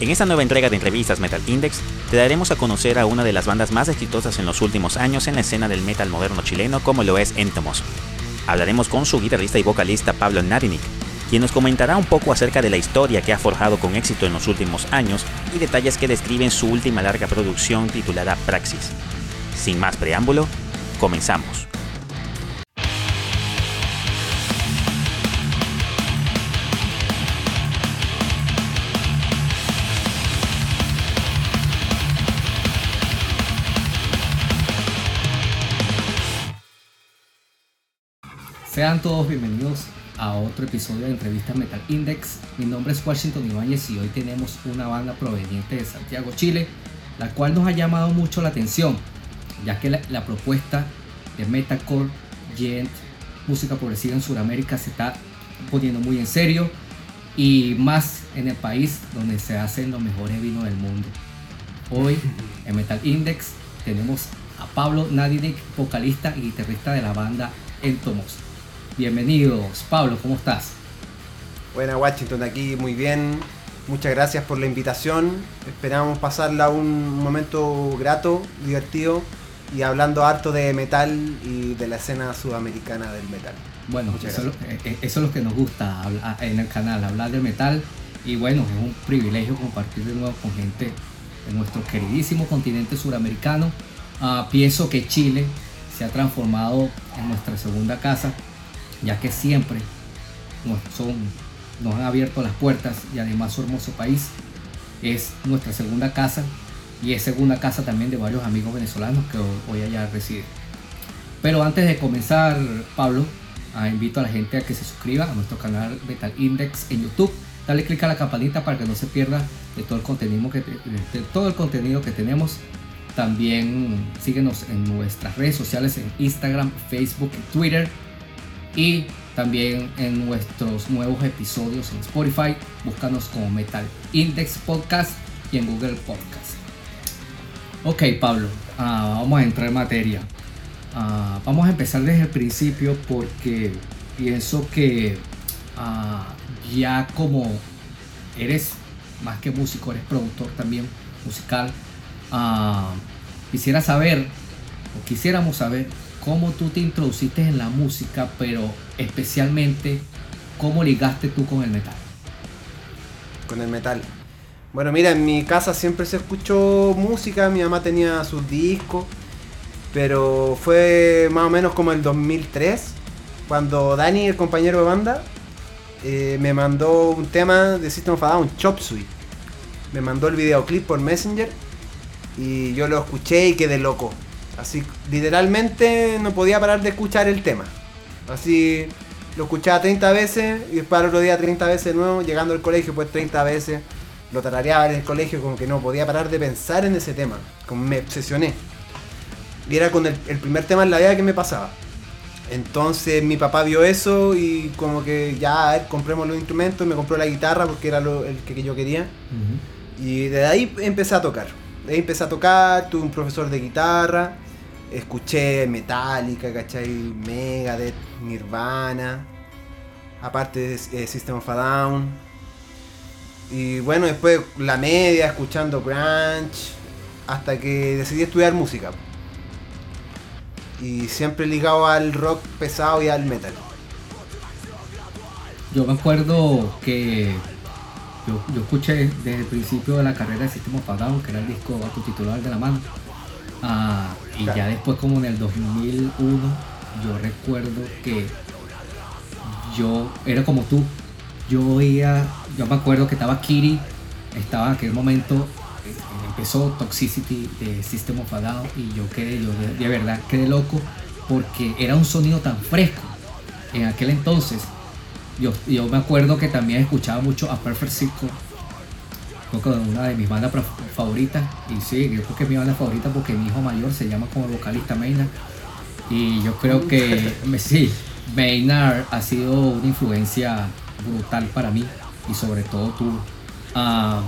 En esta nueva entrega de entrevistas Metal Index, te daremos a conocer a una de las bandas más exitosas en los últimos años en la escena del metal moderno chileno como lo es Entomos. Hablaremos con su guitarrista y vocalista Pablo Narinic, quien nos comentará un poco acerca de la historia que ha forjado con éxito en los últimos años y detalles que describen su última larga producción titulada Praxis. Sin más preámbulo, comenzamos. Sean todos bienvenidos a otro episodio de Entrevista Metal Index. Mi nombre es Washington Ibáñez y hoy tenemos una banda proveniente de Santiago, Chile, la cual nos ha llamado mucho la atención, ya que la, propuesta de metalcore, gent, música progresiva en Sudamérica se está poniendo muy en serio y más en el país donde se hacen los mejores vinos del mundo. Hoy en Metal Index tenemos a Pablo Nadinek, vocalista y guitarrista de la banda Entomos. Bienvenidos, Pablo, ¿cómo estás? Buena Washington, aquí muy bien. Muchas gracias por la invitación. Esperamos pasarla un momento grato, divertido y hablando harto de metal y de la escena sudamericana del metal. Bueno, eso, eh, eso, es lo que nos gusta en el canal, hablar de metal. Y bueno, es un privilegio compartir de nuevo con gente de nuestro queridísimo continente suramericano. Ah, pienso que Chile se ha transformado en nuestra segunda casa ya que siempre nos, han abierto las puertas y además su hermoso país es nuestra segunda casa y es segunda casa también de varios amigos venezolanos que hoy allá residen. Pero antes de comenzar, Pablo, ah, invito a la gente a que se suscriba a nuestro canal Metal Index en YouTube. Dale click a la campanita para que no se pierda de todo el contenido que, de todo el contenido que tenemos. También síguenos en nuestras redes sociales en Instagram, Facebook y Twitter y también en nuestros nuevos episodios en Spotify. Búscanos como Metal Index Podcast y en Google Podcast. Ok, Pablo, ah, vamos a entrar en materia. Ah, vamos a empezar desde el principio porque pienso que ah, ya como eres más que músico, eres productor también musical, quisiera saber, o quisiéramos saber, cómo tú te introduciste en la música, pero especialmente cómo ligaste tú con el metal. Con el metal. Bueno, mira, en mi casa siempre se escuchó música, mi mamá tenía sus discos, pero fue más o menos como el 2003, cuando Dani, el compañero de banda, eh, me mandó un tema de System of a Down, Chop Suey. Me mandó el videoclip por Messenger y yo lo escuché y quedé loco. Así, literalmente no podía parar de escuchar el tema. Así, lo escuchaba 30 veces y después al otro día 30 veces de nuevo, llegando al colegio pues 30 veces. Lo tarareaba en el colegio como que no podía parar de pensar en ese tema. Como me obsesioné. Y era con el, primer tema en la vida que me pasaba. Entonces mi papá vio eso y como que ya, a ver, compremos los instrumentos, me compró la guitarra porque era lo, el que yo quería. Y de ahí empecé a tocar. De ahí empecé a tocar, tuve un profesor de guitarra escuché Metallica, ¿cachai? Megadeth, Nirvana, aparte de eh, System a Down. Y bueno, después la media, escuchando grunge, hasta que decidí estudiar música. Y siempre ligado al rock pesado y al metal. Yo me acuerdo que yo, escuché desde el principio de la carrera de System of a Down, que era el disco titular de la mano Ah, y ya después como en el 2001, yo recuerdo que yo era como tú. Yo oía, yo me acuerdo que estaba Kiri, estaba en aquel momento, eh, empezó Toxicity de System of a Down y yo quedé, yo de, verdad quedé loco porque era un sonido tan fresco. En aquel entonces, yo, yo me acuerdo que también escuchaba mucho a Perfect Circle una de mis bandas favoritas. Y sí, yo creo que es mi banda favorita porque mi hijo mayor se llama como vocalista Maynard. Y yo creo que sí, Maynard ha sido una influencia brutal para mí. Y sobre todo tú. Ah,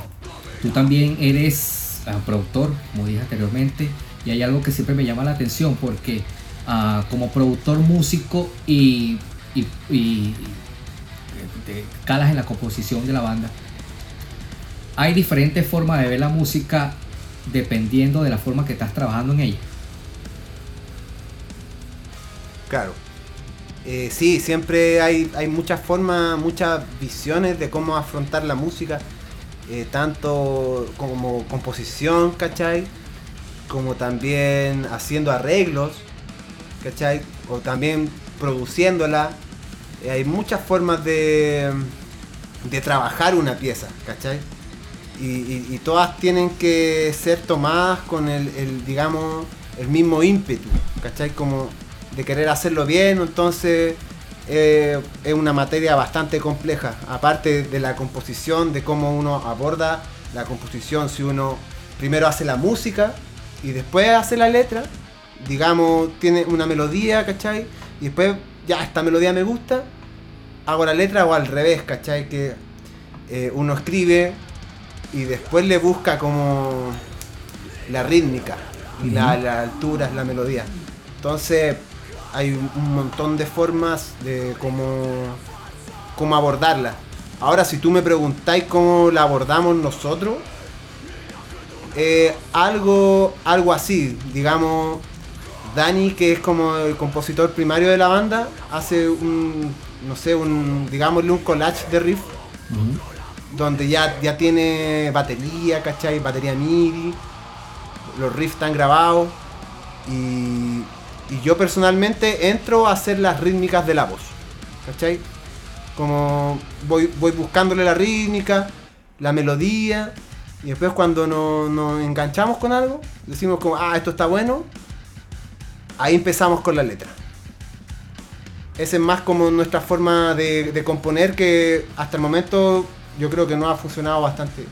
tú también eres ah, productor, como dije anteriormente. Y hay algo que siempre me llama la atención porque ah, como productor músico y, y, calas en la composición de la banda hay diferentes formas de ver la música dependiendo de la forma que estás trabajando en ella. Claro. Eh, sí, siempre hay, hay muchas formas, muchas visiones de cómo afrontar la música, eh, tanto como composición, ¿cachai? Como también haciendo arreglos, ¿cachai? O también produciéndola. Eh, hay muchas formas de, de trabajar una pieza, ¿cachai? Y, todas tienen que ser tomadas con el, el, digamos, el mismo ímpetu, ¿cachai? Como de querer hacerlo bien, entonces eh, es una materia bastante compleja, aparte de la composición, de cómo uno aborda la composición, si uno primero hace la música y después hace la letra, digamos, tiene una melodía, ¿cachai? Y después, ya, esta melodía me gusta, hago la letra o al revés, ¿cachai? Que eh, uno escribe y después le busca como la rítmica, y la, Ujú. la altura, la melodía. Entonces hay un- un montón de formas de cómo, cómo abordarla. Ahora si tú me preguntáis cómo la abordamos nosotros, eh, algo, algo así, digamos, Dani, que es como el compositor primario de la banda, hace un, no sé, un, digámosle un collage de riff donde ya, ya tiene batería, ¿cachai? Batería MIDI, los riffs están grabados y, y yo personalmente entro a hacer las rítmicas de la voz, ¿cachai? Como voy, voy buscándole la rítmica, la melodía y después cuando no- nos enganchamos con algo, decimos como, ah, esto está bueno, ahí empezamos con la letra. Esa es más como nuestra forma de componer que hasta el momento yo creo que no ha funcionado bastante.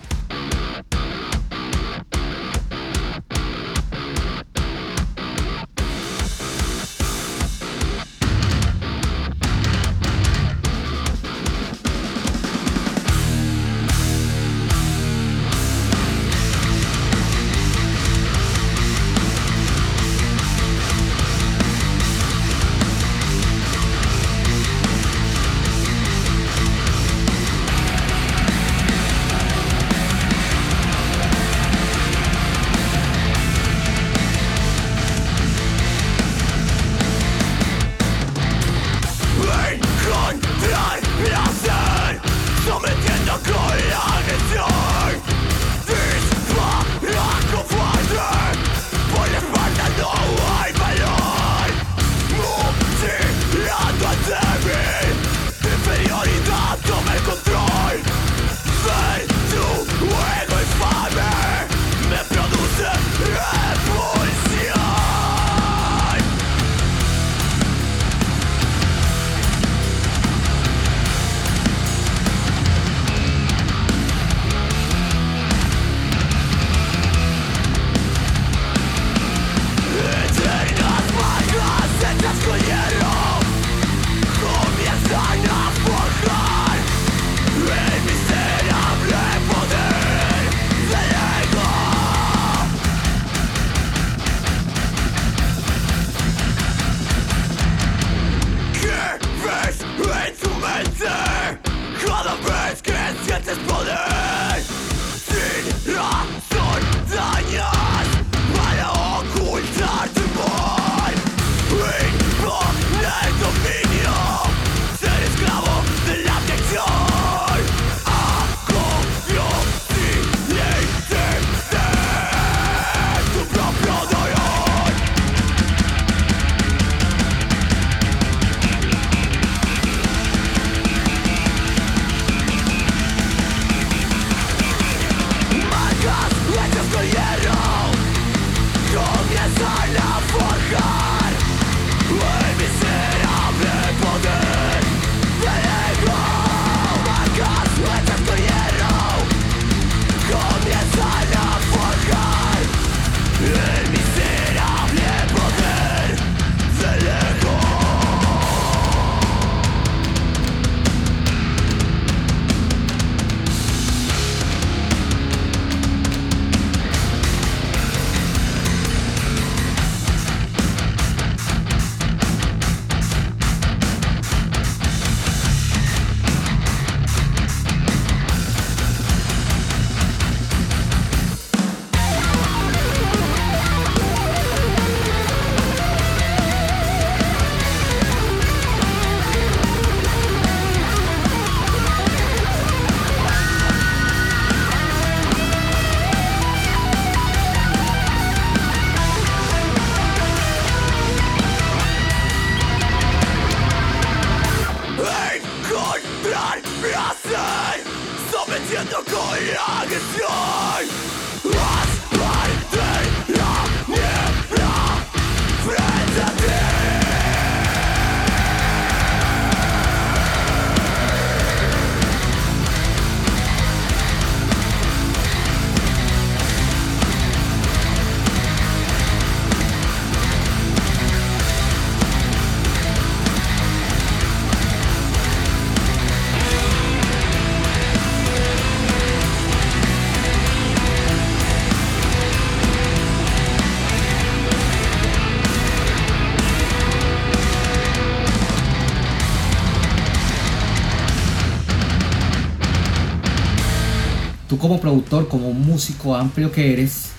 Músico amplio que eres,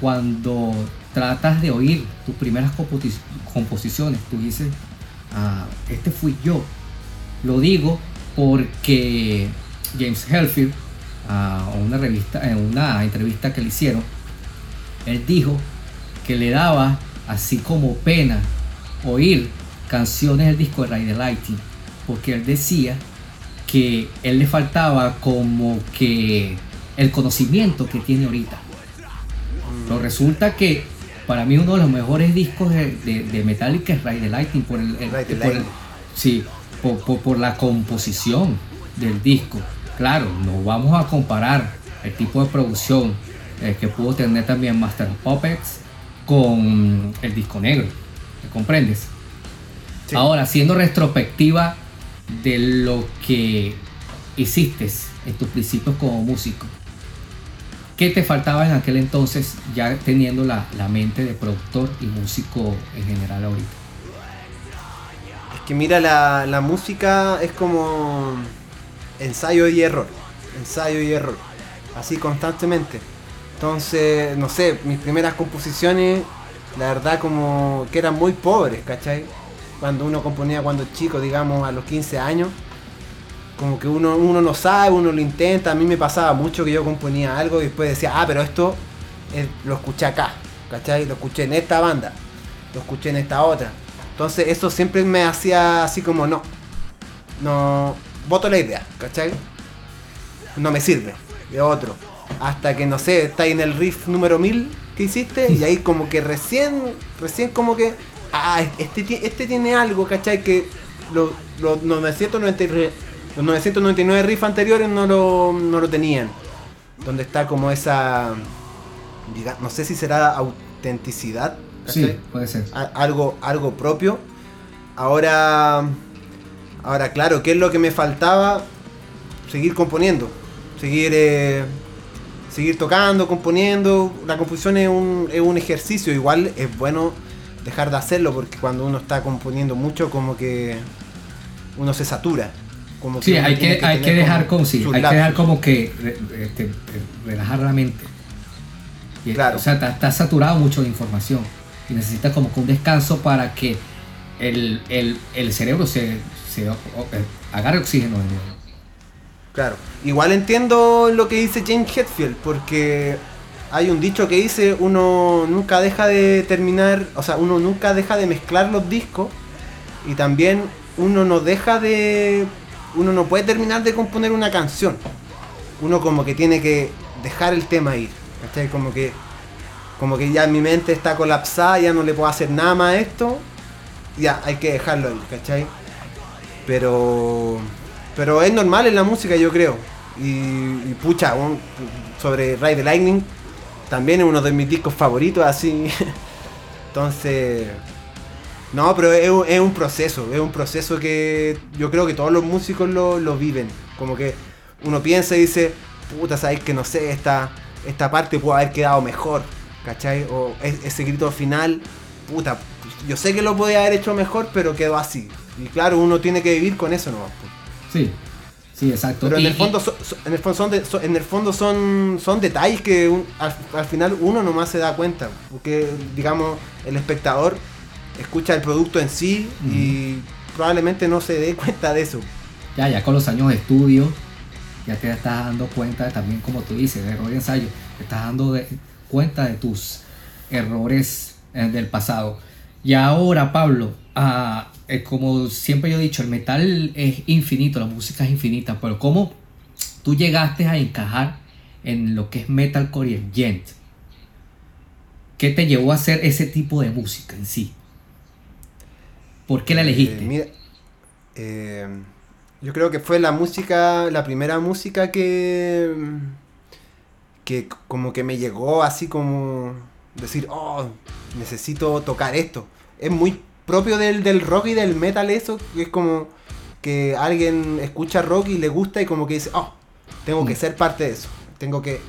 cuando tratas de oír tus primeras composiciones, tú dices, ah, este fui yo. Lo digo porque James Hetfield, a una en una entrevista que le hicieron, él dijo que le daba así como pena oír canciones del disco de Ride the Lighting, porque él decía que él le faltaba como que el conocimiento que tiene ahorita. Pero resulta que para mí uno de los mejores discos de, de, Metallica es Ride the Lightning por el, sí, por, la composición del disco. Claro, no vamos a comparar el tipo de producción eh, que pudo tener también Master of Puppets con el disco negro. ¿Me comprendes? Ahora, siendo retrospectiva de lo que hiciste en tus principios como músico, ¿qué te faltaba en aquel entonces ya teniendo la, mente de productor y músico en general ahorita? Es que mira, la, la música es como ensayo y error, ensayo y error, así constantemente. Entonces, no sé, mis primeras composiciones, la verdad como que eran muy pobres, ¿cachai? cuando uno componía cuando chico, digamos a los 15 años, como que uno, uno no sabe, uno lo intenta, a mí me pasaba mucho que yo componía algo y después decía, ah, pero esto lo escuché acá, ¿cachai? Lo escuché en esta banda, lo escuché en esta otra. Entonces eso siempre me hacía así como, no, no, voto la idea, ¿cachai? No me sirve, de otro. Hasta que, no sé, está en el riff número 1000 que hiciste y ahí como que recién, recién como que ah, este, este tiene algo, ¿cachai? Que los, 999, los 999 riffs anteriores no lo, no lo tenían. Donde está como esa, no sé si será autenticidad. Sí, puede ser. algo, algo propio. Ahora, ahora claro, ¿qué es lo que me faltaba? Seguir componiendo, seguir, eh, seguir tocando, componiendo. La composición es un, es un ejercicio, igual es bueno dejar de hacerlo porque cuando uno está componiendo mucho como que uno se satura. Como sí, hay que, hay que dejar como, sí, hay que dejar como que este, relajar la mente. claro. O sea, está, saturado mucho de información y necesita como que un descanso para que el, cerebro se, se eh, agarre oxígeno de nuevo. Claro, igual entiendo lo que dice James Hetfield porque hay un dicho que dice uno nunca deja de terminar, o sea, uno nunca deja de mezclar los discos y también uno no deja de, uno no puede terminar de componer una canción. Uno como que tiene que dejar el tema ir, ¿cachai? Como que, como que ya mi mente está colapsada, ya no le puedo hacer nada más a esto, ya hay que dejarlo ir, ¿cachai? Pero, pero es normal en la música yo creo. Y, pucha, sobre Ride the Lightning, también es uno de mis discos favoritos, así. Entonces. No, pero es, un proceso, es un proceso que yo creo que todos los músicos lo, viven. Como que uno piensa y dice, puta, sabes que no sé, esta, esta parte puede haber quedado mejor, ¿cachai? O ese grito final, puta, yo sé que lo podía haber hecho mejor, pero quedó así. Y claro, uno tiene que vivir con eso nomás. Sí, Sí, exacto. Pero en, el fondo, son, en el fondo, son, en el fondo son, son detalles que al, final uno nomás se da cuenta. Porque, digamos, el espectador escucha el producto en sí y probablemente no se dé cuenta de eso. Ya, ya con los años de estudio, ya te estás dando cuenta también, como tú dices, de error de ensayo, te estás dando cuenta de tus errores eh, del pasado. Y ahora, Pablo, ah, eh, como siempre yo he dicho, el metal es infinito, la música es infinita, pero ¿cómo tú llegaste a encajar en lo que es metalcore y el gent? ¿Qué te llevó a hacer ese tipo de música en sí? ¿Por qué la eh, elegiste? Eh, yo creo que fue la música, la primera música que, que como que me llegó así como decir, oh, necesito tocar esto. Es muy propio del, del rock y del metal eso, que es como que alguien escucha rock y le gusta y como que dice, oh, tengo que mm. ser parte de eso. Tengo que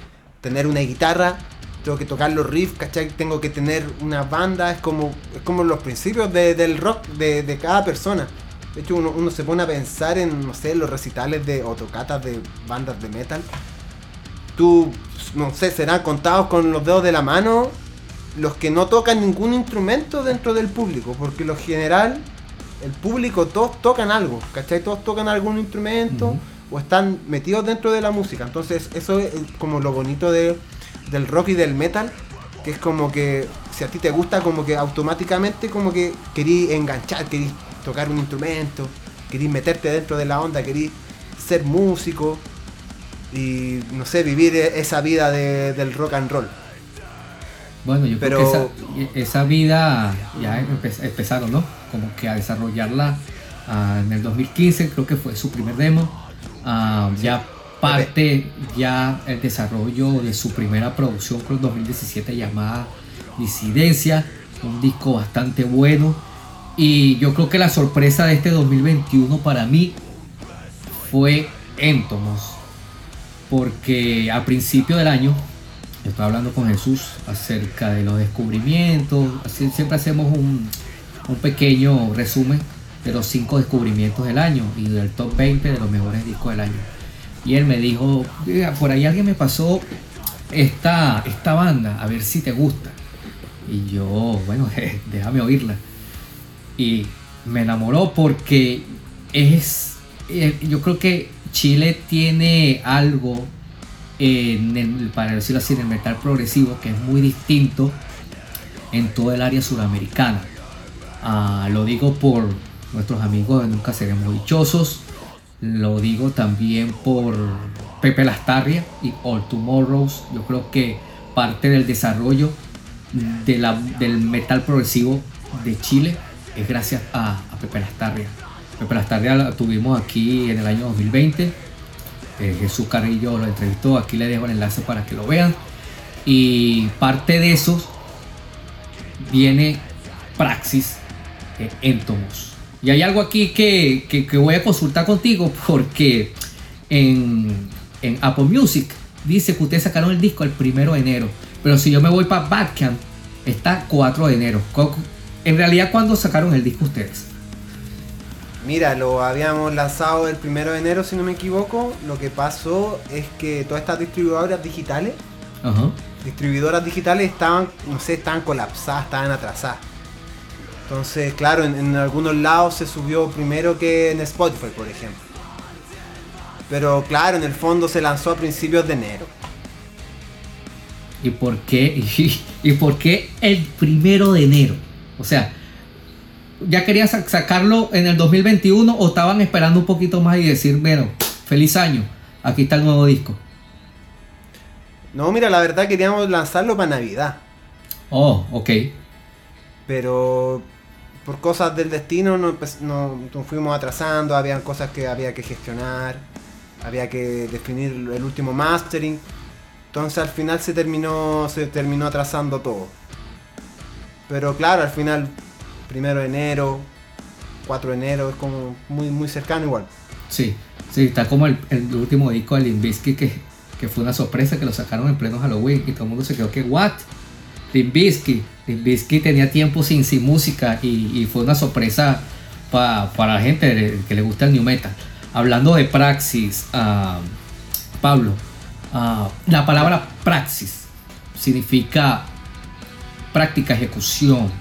tener una guitarra, tengo que tocar los riffs, ¿cachai? Tengo que tener una banda, es como, es como los principios del rock de, cada persona. De hecho, uno, se pone a pensar en, no sé, los recitales de o tocatas de bandas de metal. tú, no sé, serán contados con los dedos de la mano los que no tocan ningún instrumento dentro del público, porque lo general, el público todos tocan algo, ¿cachai? Todos tocan algún instrumento o están metidos dentro de la música. Entonces eso es como lo bonito de, del rock y del metal, que es como que si a ti te gusta, como que automáticamente como que querís enganchar, querís tocar un instrumento, querís meterte dentro de la onda, querís ser músico y no sé, vivir e-, esa vida del rock and roll. Bueno, yo creo que esa, vida ya empezaron, ¿no? Como que a desarrollarla ah, en el 2015, creo que fue su primer demo. Ah, ya parte ya el desarrollo de su primera producción, creo 2017, llamada Disidencia, un disco bastante bueno. Y yo creo que la sorpresa de este 2021 para mí fue Entomos, porque a principio del año Estoy hablando con Jesús acerca de los descubrimientos. Siempre hacemos un, pequeño resumen de los cinco descubrimientos del año y del top 20 de los mejores discos del año. Y él me dijo, por ahí alguien me pasó esta, esta banda, a ver si te gusta. Y yo, bueno, déjame oírla. Y me enamoró porque es, eh, yo creo que Chile tiene algo para decirlo así, en el metal progresivo, que es muy distinto en todo el área suramericana. Ah, lo digo por nuestros amigos Nunca Seremos Dichosos, lo digo también por Pepe Lastarria y All Tomorrows. Yo creo que parte del desarrollo del metal progresivo de Chile es gracias a, Pepe Lastarria. Pepe Lastarria la tuvimos aquí en el año 2020 eh, Jesús Carrillo lo entrevistó, aquí le dejo el enlace para que lo vean. Y parte de eso viene Praxis eh, Entomos. Y hay algo aquí que, voy a consultar contigo porque en, Apple Music dice que ustedes sacaron el disco el primero de enero. Pero si yo me voy para Badcamp, está 4 de enero. En realidad, ¿cuándo sacaron el disco ustedes? Mira, lo habíamos lanzado el primero de enero, si no me equivoco. Lo que pasó es que todas estas distribuidoras digitales, distribuidoras digitales estaban, no sé, estaban colapsadas, estaban atrasadas. Entonces, claro, en, algunos lados se subió primero que en Spotify, por ejemplo. Pero claro, en el fondo se lanzó a principios de enero. ¿Y por qué? ¿Y por qué el primero de enero? O sea, ya querían sacarlo en el 2021 o estaban esperando un poquito más y decir, bueno, feliz año, aquí está el nuevo disco? No, mira, la verdad queríamos lanzarlo para Navidad. Oh, ok. Pero por cosas del destino nos, nos fuimos atrasando, habían cosas que había que gestionar, había que definir el último mastering. Entonces al final se terminó, se terminó atrasando todo. Pero claro, al final primero de enero, 4 de enero, es como muy, muy cercano igual. Sí, sí, está como el, último disco de Limbisky que, que fue una sorpresa que lo sacaron en pleno Halloween y todo el mundo se quedó que, ¿what? Limbisky. Limbisky tenía tiempo sin, sin música y, fue una sorpresa para la gente que le gusta el new metal. Hablando de praxis, ah, Pablo, ah, la palabra praxis significa práctica, ejecución,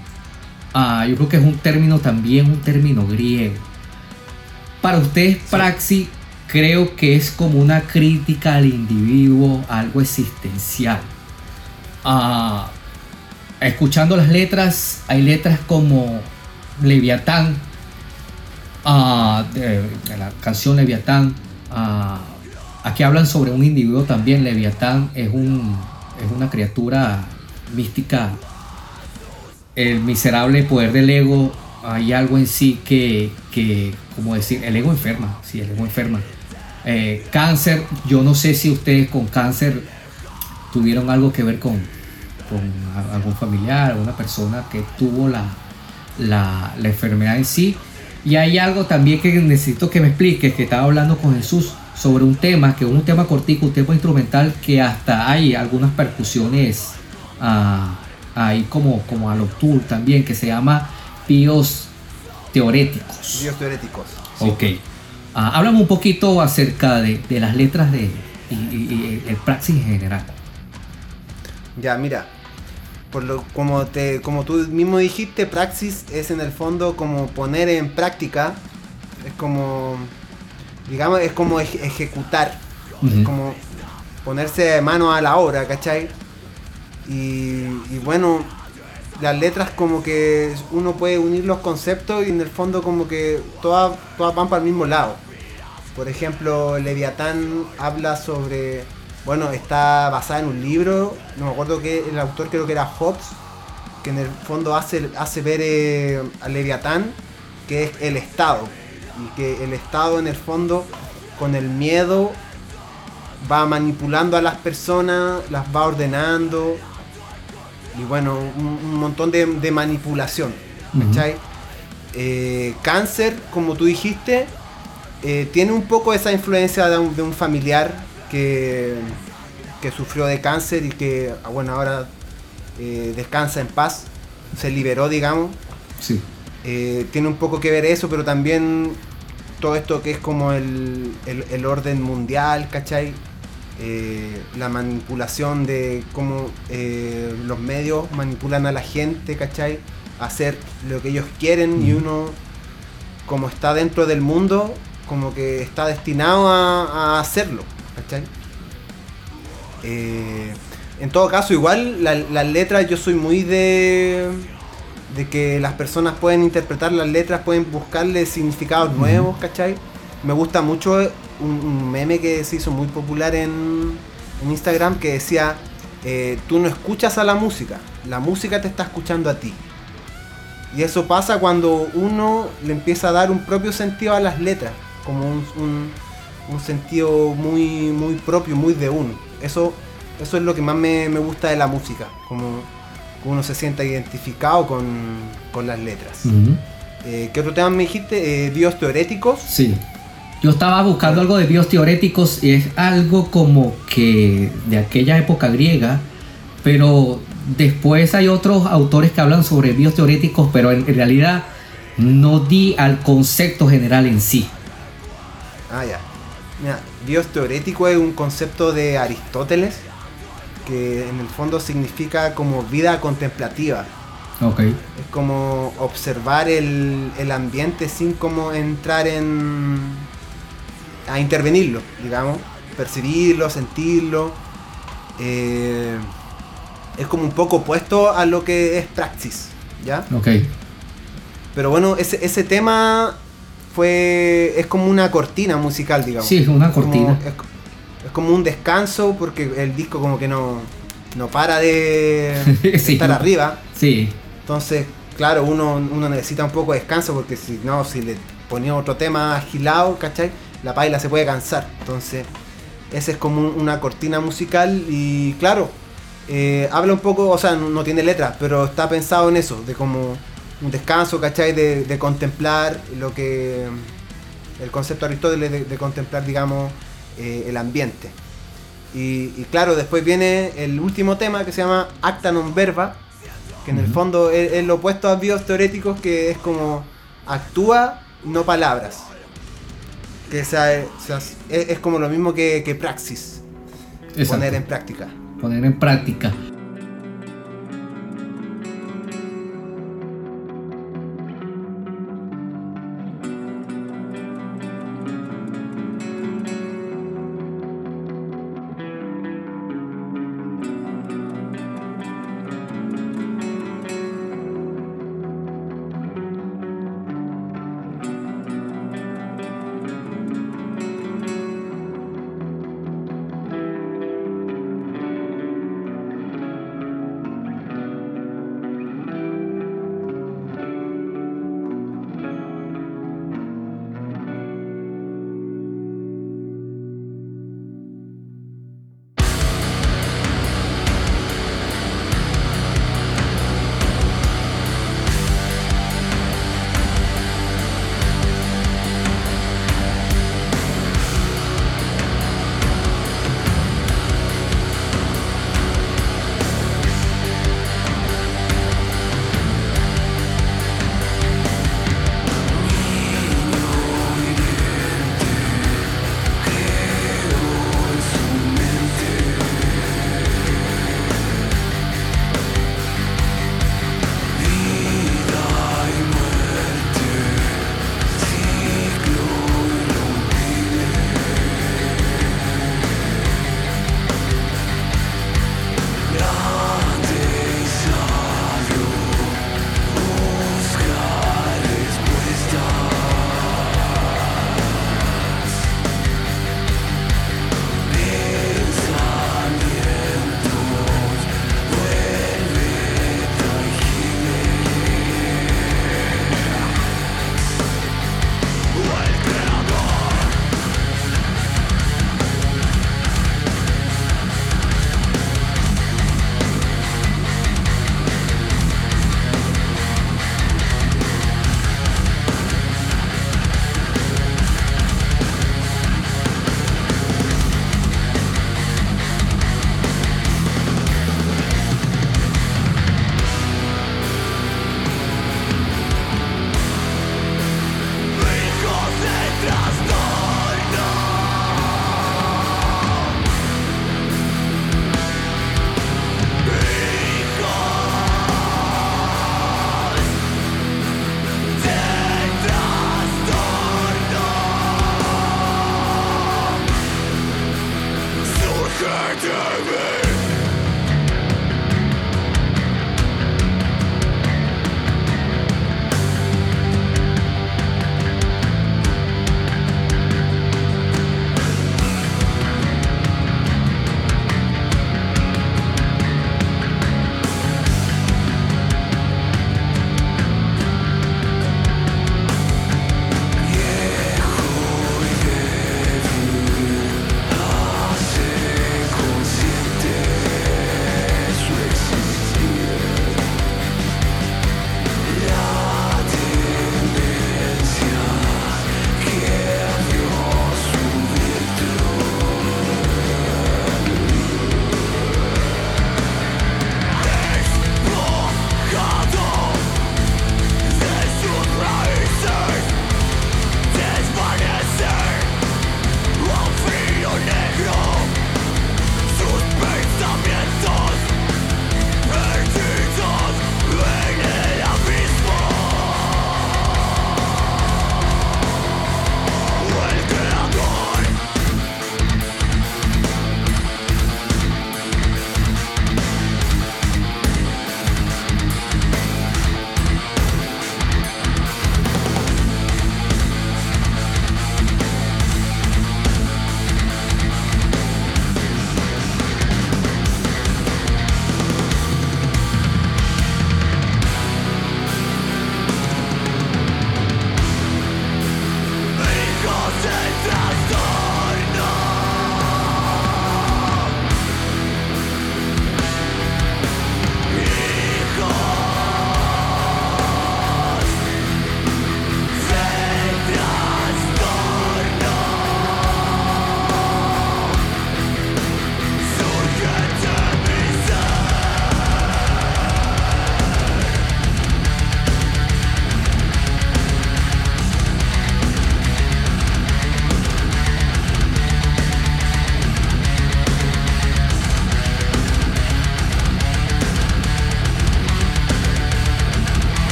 Ah, yo creo que es un término también, un término griego. Para ustedes, praxis, creo que es como una crítica al individuo, algo existencial. Escuchando las letras, hay letras como Leviatán, ah, la canción Leviatán. aquí hablan sobre un individuo también. Leviatán es, un, es una criatura mística el miserable poder del ego, hay algo en sí que, que como decir, el ego enferma, sí, el ego enferma. Eh, cáncer, yo no sé si ustedes con cáncer tuvieron algo que ver con, con algún familiar, alguna persona que tuvo la, la, la, enfermedad en sí. Y hay algo también que necesito que me expliques, que estaba hablando con Jesús sobre un tema, que es un tema cortico, un tema instrumental, que hasta hay algunas percusiones. Uh, ahí como, como a lo tour también, que se llama Píos Teoréticos. Píos Teoréticos. Ok. Ah, háblame un poquito acerca de, las letras de, y, y- y el praxis en general. Ya, mira, por lo, como, te, como tú mismo dijiste, praxis es en el fondo como poner en práctica, es como, digamos, es como ej- ejecutar, es como ponerse mano a la obra, ¿cachai? Y, y bueno, las letras como que uno puede unir los conceptos y en el fondo como que todas, todas van para el mismo lado. Por ejemplo, Leviatán habla sobre, bueno, está basada en un libro, no me acuerdo que el autor creo que era Hobbes, que en el fondo hace, hace ver eh, a Leviatán que es el Estado, y que el Estado en el fondo con el miedo va manipulando a las personas, las va ordenando, y bueno, un, un montón de, de manipulación, ¿cachai? Eh, cáncer, como tú dijiste, eh, tiene un poco esa influencia de un, de un familiar que, que sufrió de cáncer y que, ah, bueno, ahora eh, descansa en paz, se liberó, digamos. Sí. Eh, tiene un poco que ver eso, pero también todo esto que es como el, el- el orden mundial, ¿cachai? Eh, la manipulación de cómo eh, los medios manipulan a la gente, ¿cachai? Hacer lo que ellos quieren y uno, como está dentro del mundo, como que está destinado a, a hacerlo, ¿cachai? Eh, en todo caso, igual la- las letras yo soy muy de de que las personas pueden interpretar las letras, pueden buscarle significados nuevos, ¿cachai? Me gusta mucho un, un meme que se hizo muy popular en, en Instagram que decía, eh, tú no escuchas a la música, la música te está escuchando a ti. Y eso pasa cuando uno le empieza a dar un propio sentido a las letras, como un, un- un sentido muy, muy propio, muy de uno. Eso, eso es lo que más me, me gusta de la música, como uno se sienta identificado con, con las letras. Eh, ¿Qué otro tema me dijiste? Eh, Dios teoréticos. Sí. Yo estaba buscando algo de bios teoréticos y es algo como que de aquella época griega, pero después hay otros autores que hablan sobre bios teoréticos, pero en realidad no di al concepto general en sí. Ah, ya. Mira, Dios teorético es un concepto de Aristóteles que en el fondo significa como vida contemplativa. Ok. Es como observar el, el ambiente sin como entrar en... a intervenirlo, digamos. Percibirlo, sentirlo. Eh, es como un poco opuesto a lo que es praxis, ¿ya? Ok. Pero bueno, ese, ese tema fue. es como una cortina musical, digamos. Sí, es una como- cortina. es, es como un descanso porque el disco como que no, no para de, de Sí. estar arriba. Sí. Entonces, claro, uno, uno necesita un poco de descanso porque si no, si le ponía otro tema agilado, ¿cachai? La paila se puede cansar. Entonces, ese es como un- una cortina musical y claro, eh, habla un poco, o sea, no, no tiene letra, pero está pensado en eso, de como un descanso, ¿cachai? De, de contemplar lo que... El concepto de Aristóteles de, de contemplar, digamos, eh, el ambiente. Y, y claro, después viene el último tema que se llama Acta non verba, que en el fondo es, es lo opuesto a bios teoréticos, que es como actúa, no palabras. Que sea, sea- es, es como lo mismo que, que praxis, Exacto. poner en práctica. Poner en práctica.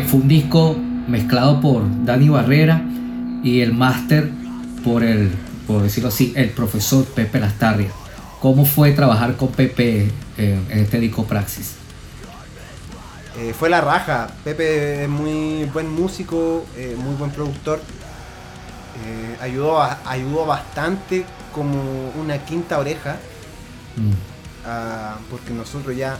Eh, fue un disco mezclado por Dani Barrera y el máster por el, por decirlo así, el profesor Pepe Lastarria. ¿Cómo fue trabajar con Pepe en este disco Praxis? Eh, fue la raja. Pepe es muy buen músico, eh, muy buen productor. ayudó, ayudó bastante como una quinta oreja. Mm. Ah, porque nosotros ya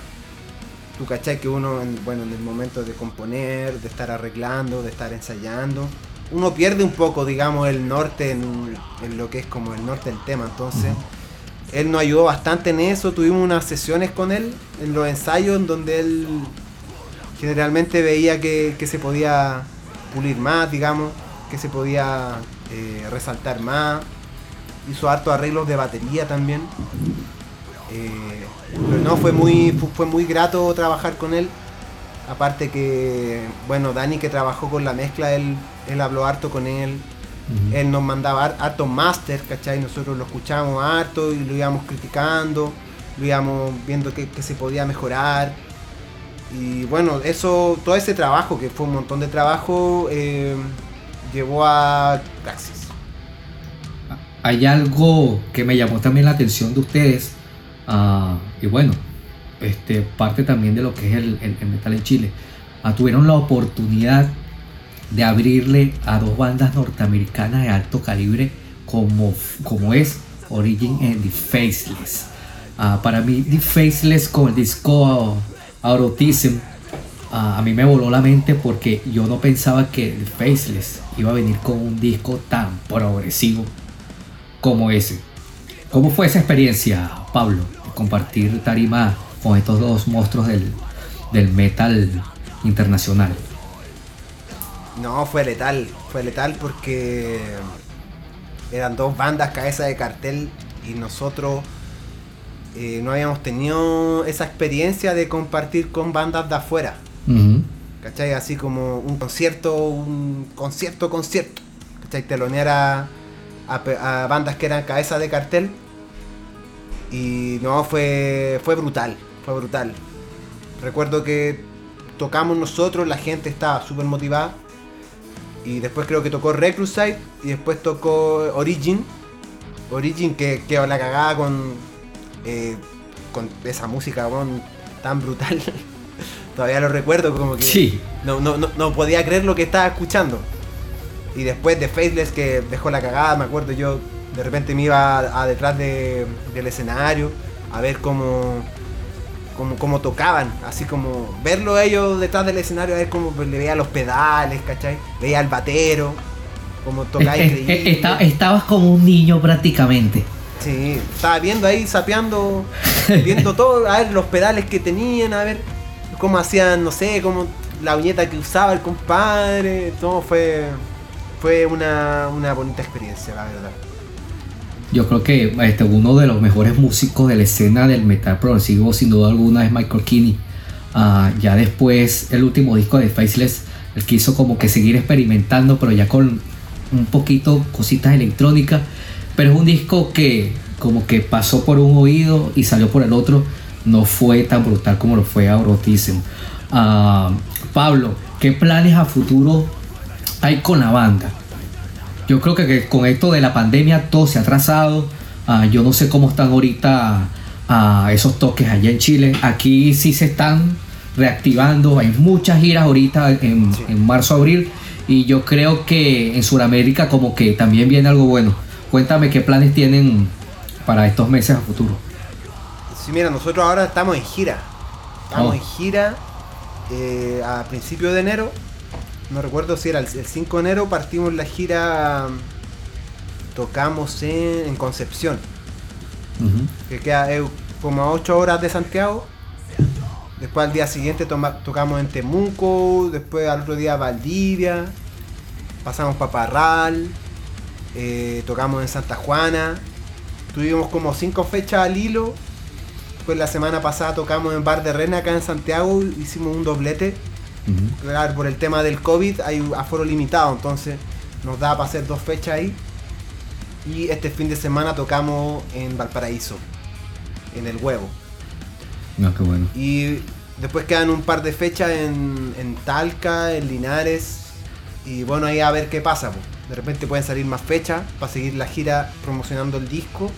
tú cachai que uno, bueno, en el momento de componer, de estar arreglando, de estar ensayando, uno pierde un poco, digamos, el norte en, lo que es como el norte del tema. Entonces, él nos ayudó bastante en eso. Tuvimos unas sesiones con él en los ensayos en donde él generalmente veía que, se podía pulir más, digamos, que se podía eh, resaltar más. Hizo hartos arreglos de batería también. Eh, pero no, fue muy, fue muy grato trabajar con él. Aparte que, bueno, Dani que trabajó con la mezcla, él, él habló harto con él. Él nos mandaba harto máster, ¿cachai? Nosotros lo escuchábamos harto y lo íbamos criticando, lo íbamos viendo que, se podía mejorar. Y bueno, eso, todo ese trabajo, que fue un montón de trabajo, eh, llevó a Praxis. Hay algo que me llamó también la atención de ustedes Ah, y bueno, este, parte también de lo que es el, metal en Chile. Ah, tuvieron la oportunidad de abrirle a dos bandas norteamericanas de alto calibre como, como es Origin and The Faceless. Ah, para mí, The Faceless con el disco Aurotism, a mí me voló la mente porque yo no pensaba que The Faceless iba a venir con un disco tan progresivo como ese. ¿Cómo fue esa experiencia, Pablo? Compartir tarima con estos dos monstruos del, metal internacional. No, fue letal, fue letal porque eran dos bandas cabeza de cartel y nosotros eh, no habíamos tenido esa experiencia de compartir con bandas de afuera. ¿Cachai? Así como un concierto, un concierto, concierto. ¿Cachai? Telonear a, a bandas que eran cabeza de cartel y no, fue, fue brutal, fue brutal. Recuerdo que tocamos nosotros, la gente estaba súper motivada. Y después creo que tocó Reclusite y después tocó Origin. Origin que quedó la cagada con, eh, con esa música tan brutal. Todavía lo recuerdo como que sí. no, no, no, podía creer lo que estaba escuchando. Y después de Faithless que dejó la cagada, me acuerdo yo de repente me iba a, detrás del escenario a ver cómo, cómo, tocaban, así como verlo ellos detrás del escenario, a ver cómo le veía los pedales, ¿cachai? Veía al batero, cómo tocaba increíble. estabas como un niño prácticamente. Sí, estaba viendo ahí, sapeando, viendo todo, a ver los pedales que tenían, a ver cómo hacían, no sé, cómo la uñeta que usaba el compadre, todo fue, fue una, una bonita experiencia, la verdad. Yo creo que este, uno de los mejores músicos de la escena del metal progresivo, sin duda alguna, es Michael Kinney. Ah, ya después, el último disco de Faceless, él quiso como que seguir experimentando, pero ya con un poquito cositas electrónicas. Pero es un disco que como que pasó por un oído y salió por el otro. No fue tan brutal como lo fue Aurotism. Uh, Pablo, ¿qué planes a futuro hay con la banda? Yo creo que, con esto de la pandemia todo se ha atrasado. Ah, yo no sé cómo están ahorita ah, esos toques allá en Chile. Aquí sí se están reactivando. Hay muchas giras ahorita en, marzo, abril. Y yo creo que en Sudamérica como que también viene algo bueno. Cuéntame qué planes tienen para estos meses a futuro. Sí, mira, nosotros ahora estamos en gira. Estamos oh. en gira eh, a principios de enero no recuerdo si era el, 5 de enero, partimos la gira, tocamos en, Concepción, que queda como a 8 horas de Santiago. Después al día siguiente tocamos en Temuco, después al otro día Valdivia, pasamos para Parral, eh, tocamos en Santa Juana, tuvimos como 5 fechas al hilo. Después la semana pasada tocamos en Bar de Rena acá en Santiago, hicimos un doblete por el tema del COVID hay aforo limitado, entonces nos da para hacer dos fechas ahí. Y este fin de semana tocamos en Valparaíso, en el huevo. No, qué bueno. Y Después quedan un par de fechas en, en Talca, en Linares. Y bueno, ahí a ver qué pasa. De repente pueden salir más fechas para seguir la gira promocionando el disco.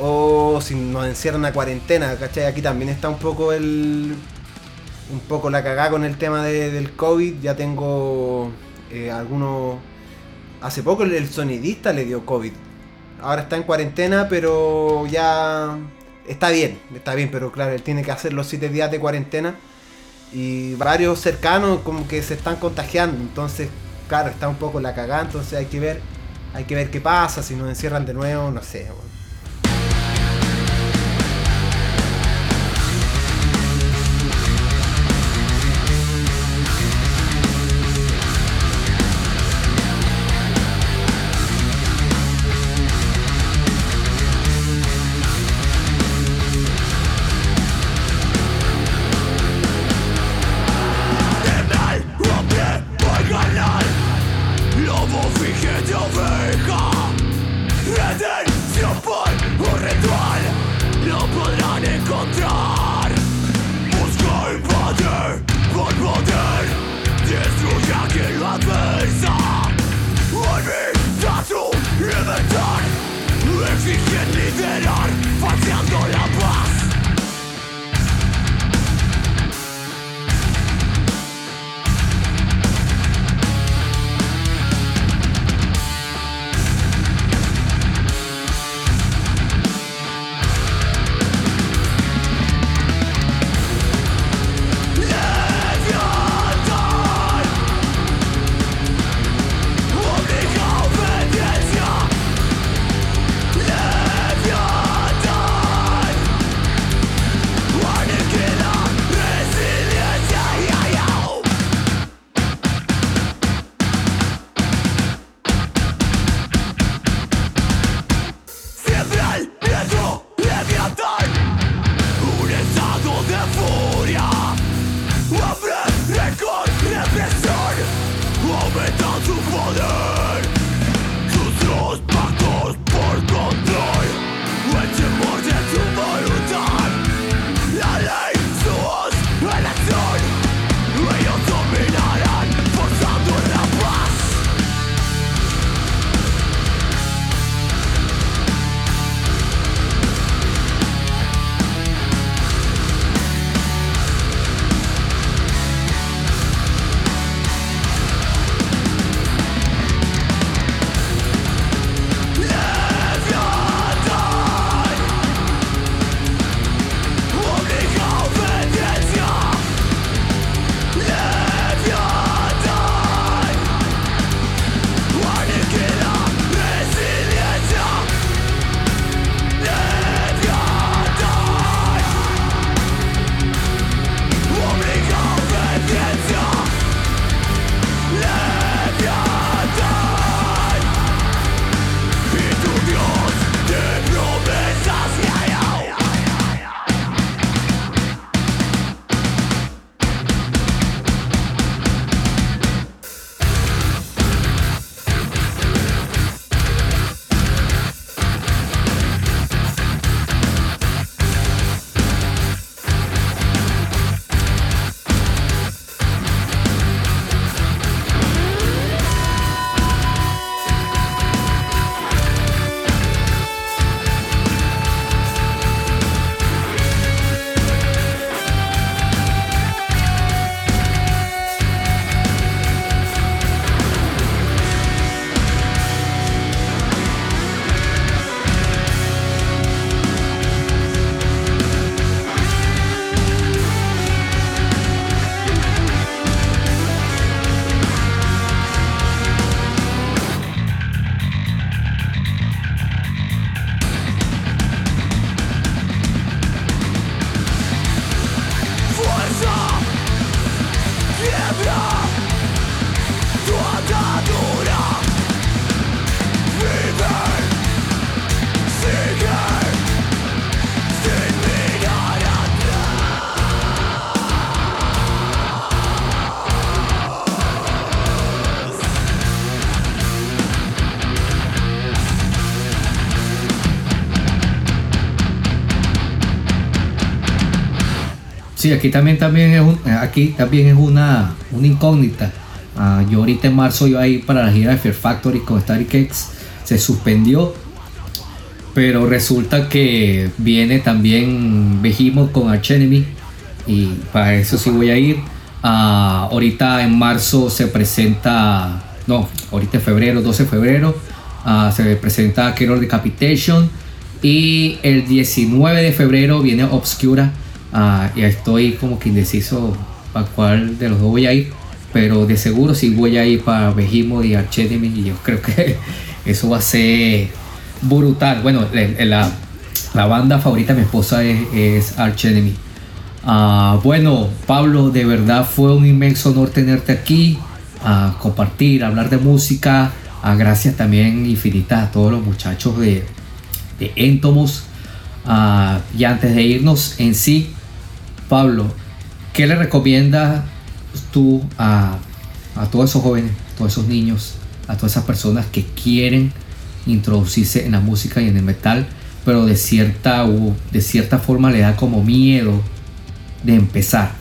O si nos encierran a cuarentena, ¿cachai? Aquí también está un poco el. Un poco la cagada con el tema de- del COVID. Ya tengo eh, algunos. Hace poco el, sonidista le dio COVID. Ahora está en cuarentena, pero ya está bien, está bien, pero claro, él tiene que hacer los 7 días de cuarentena. Y varios cercanos como que se están contagiando. Entonces, claro, está un poco la cagada. Entonces hay que ver, hay que ver qué pasa, si nos encierran de nuevo, no sé. Sí, aquí también, también es un- aquí también es una, una incógnita. Ah, yo ahorita en marzo iba a ir para la gira de Fear Factory con Static X. Se suspendió. Pero resulta que viene también Behemoth con Arch Enemy. Y para eso sí voy a ir. Ah, ahorita en marzo se presenta. No, ahorita en febrero, 12 de febrero. ah, se presenta Killer Decapitation. Y el 19 de febrero viene Obscura. Ah, y estoy como que indeciso para cuál de los dos voy a ir. Pero de seguro sí voy a ir para Behemoth y Arch Enemy. Y yo creo que eso va a ser brutal. Bueno, la, la- banda favorita de mi esposa es, es Arch Enemy. Ah, bueno, Pablo, de verdad fue un inmenso honor tenerte aquí, a compartir, hablar de música. Ah, gracias también infinitas a todos los muchachos de, de Entomos. Y antes de irnos en sí, Pablo, ¿qué le recomiendas tú a, a todos esos jóvenes, a todos esos niños, a todas esas personas que quieren introducirse en la música y en el metal, pero de cierta, de cierta forma le da como miedo de empezar?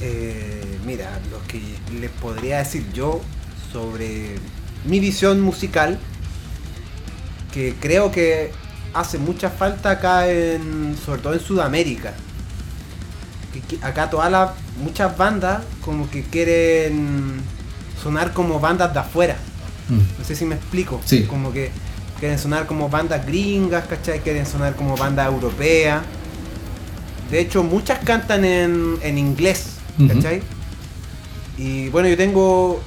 Eh, mira, lo que les podría decir yo sobre mi visión musical, que creo que hace mucha falta acá en, sobre todo en Sudamérica. Que- que acá todas las, muchas bandas como que quieren sonar como bandas de afuera. Mm, No sé si me explico. Sí. Como que quieren sonar como bandas gringas, ¿cachai? Quieren sonar como bandas europeas. De hecho, muchas cantan en, en inglés. ¿cachai? Y bueno, yo tengo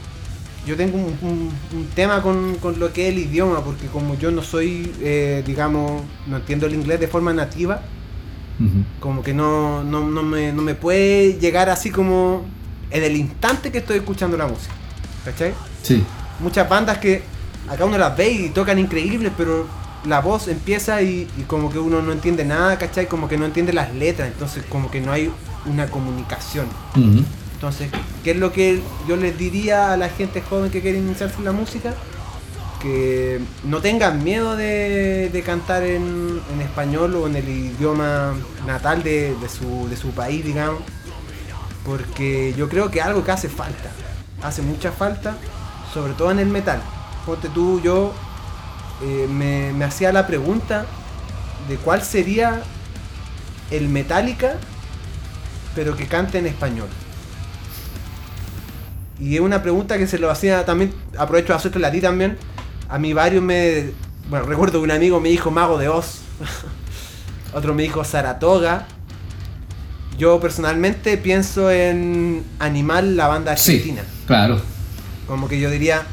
yo tengo un, un- un tema con, con lo que es el idioma, porque como yo no soy, eh, digamos, no entiendo el inglés de forma nativa, como que no, no, no me, no me puede llegar así como en el instante que estoy escuchando la música, ¿cachai? Sí, muchas bandas que acá uno las ve y tocan increíbles, pero la voz empieza y, y como que uno no entiende nada, ¿cachai? Como que no entiende las letras, entonces como que no hay una comunicación. ujú. Entonces, ¿qué es lo que yo les diría a la gente joven que quiere iniciarse en la música? Que no tengan miedo de, cantar en, español o en el idioma natal de, su, país, digamos. Porque yo creo que algo que hace falta, hace mucha falta, sobre todo en el metal. Ponte tú, yo eh, me, me hacía la pregunta de cuál sería el Metallica, pero que cante en español. Y es una pregunta que se lo hacía también, aprovecho de hacértela a ti también. A mí varios me... Bueno, recuerdo que un amigo me dijo Mago de Oz. Otro me dijo Saratoga. Yo personalmente pienso en Animal, la banda sí, argentina. claro. Como que yo diría,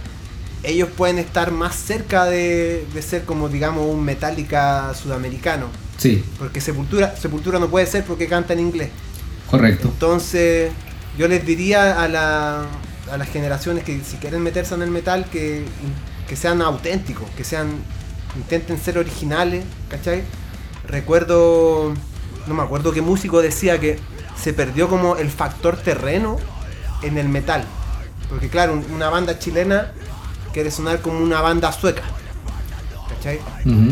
ellos pueden estar más cerca de, de ser como digamos un Metallica sudamericano. Sí, Porque Sepultura, Sepultura no puede ser porque canta en inglés. correcto. Entonces, yo les diría a, la- a las generaciones que si quieren meterse en el metal, que, que sean auténticos, que sean intenten ser originales, ¿cachai? Recuerdo, no me acuerdo qué músico decía que se perdió como el factor terreno en el metal. Porque claro, un- una banda chilena quiere sonar como una banda sueca, ¿cachai?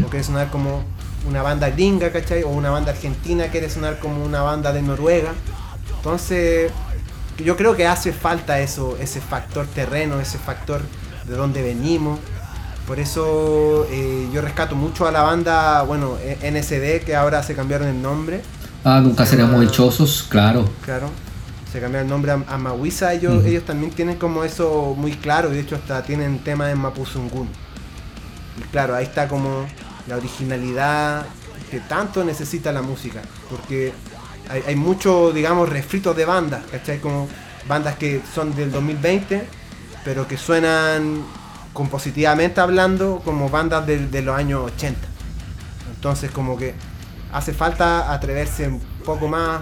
O quiere sonar como una banda gringa, ¿cachai? O una banda argentina quiere sonar como una banda de Noruega. Entonces, yo creo que hace falta eso, ese factor terreno, ese factor de dónde venimos. Por eso eh, yo rescato mucho a la banda, bueno, eh, NSD, que ahora se cambiaron el nombre, Ah, nunca seremos Ah. dichosos, claro. claro. Se cambiaron el nombre a, a Mawisa, ellos, ellos también tienen como eso muy claro, y de hecho hasta tienen tema en Mapuzungún. Y claro, ahí está como la originalidad que tanto necesita la música, porque hay, hay mucho, digamos, refritos de bandas, ¿cachai? Como bandas que son del 2020, pero que suenan compositivamente hablando como bandas de, los años 80. Entonces como que hace falta atreverse un poco más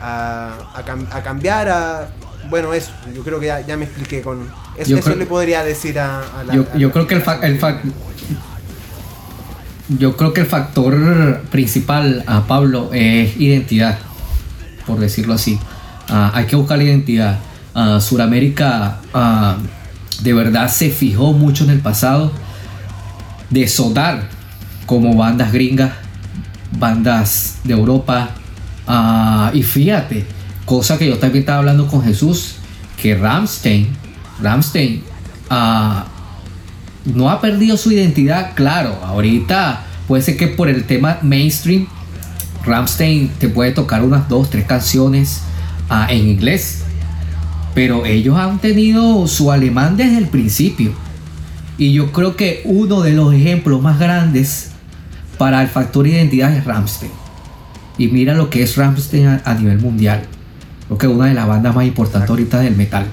a, a cam- a cambiar a... Bueno, eso, yo creo que ya, ya me expliqué con... Eso, Yo eso creo- le podría decir a, a la... Yo, a yo la creo que el, fa- el fa- yo creo que el factor principal a Pablo es identidad, por decirlo así. Ah, hay que buscar la identidad. Ah, Suramérica ah, de verdad se fijó mucho en el pasado de sonar como bandas gringas, bandas de Europa, Ah, y fíjate, cosa que yo también estaba hablando con Jesús, que Ramstein, Ramstein, ah, no ha perdido su identidad, claro, ahorita puede ser que por el tema mainstream, Ramstein te puede tocar unas dos, tres canciones ah, en inglés, pero ellos han tenido su alemán desde el principio. Y yo creo que uno de los ejemplos más grandes para el factor identidad es Ramstein. Y mira lo que es Ramstein a, nivel mundial. Creo que es una de las bandas más importantes ahorita del metal.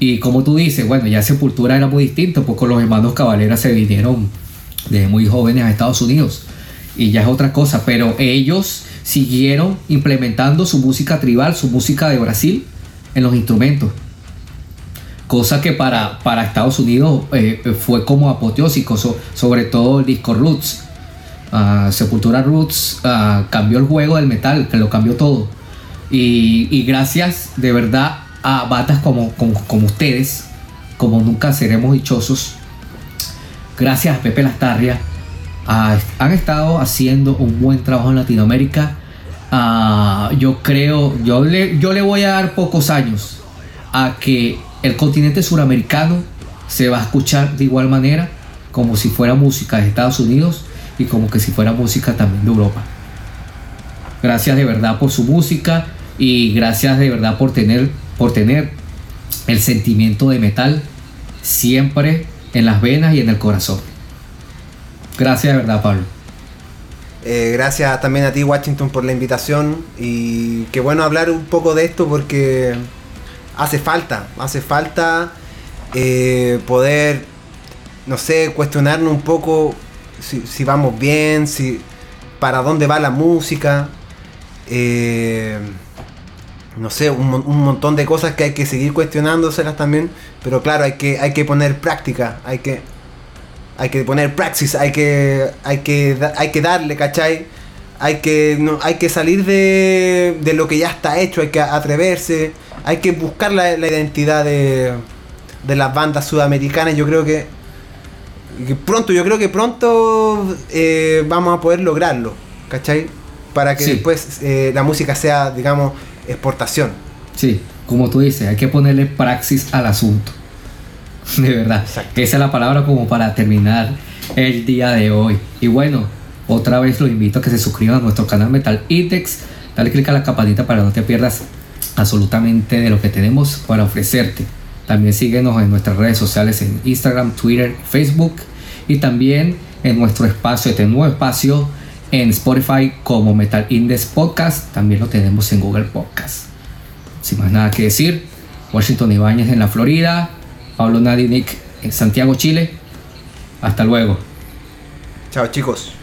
Y como tú dices, bueno, ya Sepultura era muy distinto, porque los hermanos Cabalera se vinieron desde muy jóvenes a Estados Unidos. Y ya es otra cosa, pero ellos siguieron implementando su música tribal, su música de Brasil en los instrumentos. Cosa que para, para Estados Unidos eh, fue como apoteósico, sobre todo el disco Roots. Ah, Sepultura Roots ah, cambió el juego del metal, que lo cambió todo. Y, gracias de verdad a batas como, como, ustedes, como nunca seremos dichosos, gracias a Pepe Lastarria, ah, han estado haciendo un buen trabajo en Latinoamérica. yo creo, yo le, yo le voy a dar pocos años a que el continente suramericano se va a escuchar de igual manera como si fuera música de Estados Unidos y como que si fuera música también de Europa. Gracias de verdad por su música y gracias de verdad por tener, por tener el sentimiento de metal siempre en las venas y en el corazón. Gracias de verdad, Pablo. Eh, gracias también a ti, Washington, por la invitación. Y qué bueno hablar un poco de esto porque hace falta, hace falta eh, poder, no sé, cuestionarnos un poco si, vamos bien, si para dónde va la música. Eh, no sé, un, montón de cosas que hay que seguir cuestionándoselas también. Pero claro, hay que, hay que poner práctica, hay que, hay que poner praxis, hay que, hay que, hay que darle, ¿cachai? Hay que, no, hay que salir de, de lo que ya está hecho, hay que atreverse, hay que buscar la, la identidad de, de las bandas sudamericanas. Yo creo que pronto, yo creo que pronto eh, vamos a poder lograrlo, ¿cachai? Para que después eh, la música sea, digamos, exportación. Sí, como tú dices, hay que ponerle praxis al asunto. De verdad. Esa es la palabra como para terminar el día de hoy. Y bueno, otra vez los invito a que se suscriban a nuestro canal Metal Index. Dale click a la campanita para que no te pierdas absolutamente de lo que tenemos para ofrecerte. También síguenos en nuestras redes sociales en Instagram, Twitter, Facebook y también en nuestro espacio, este nuevo espacio en Spotify como Metal Index Podcast. También lo tenemos en Google Podcast. Sin más nada que decir, Washington Ibáñez en la Florida, Pablo Nadinic en Santiago, Chile. Hasta luego. Chao chicos.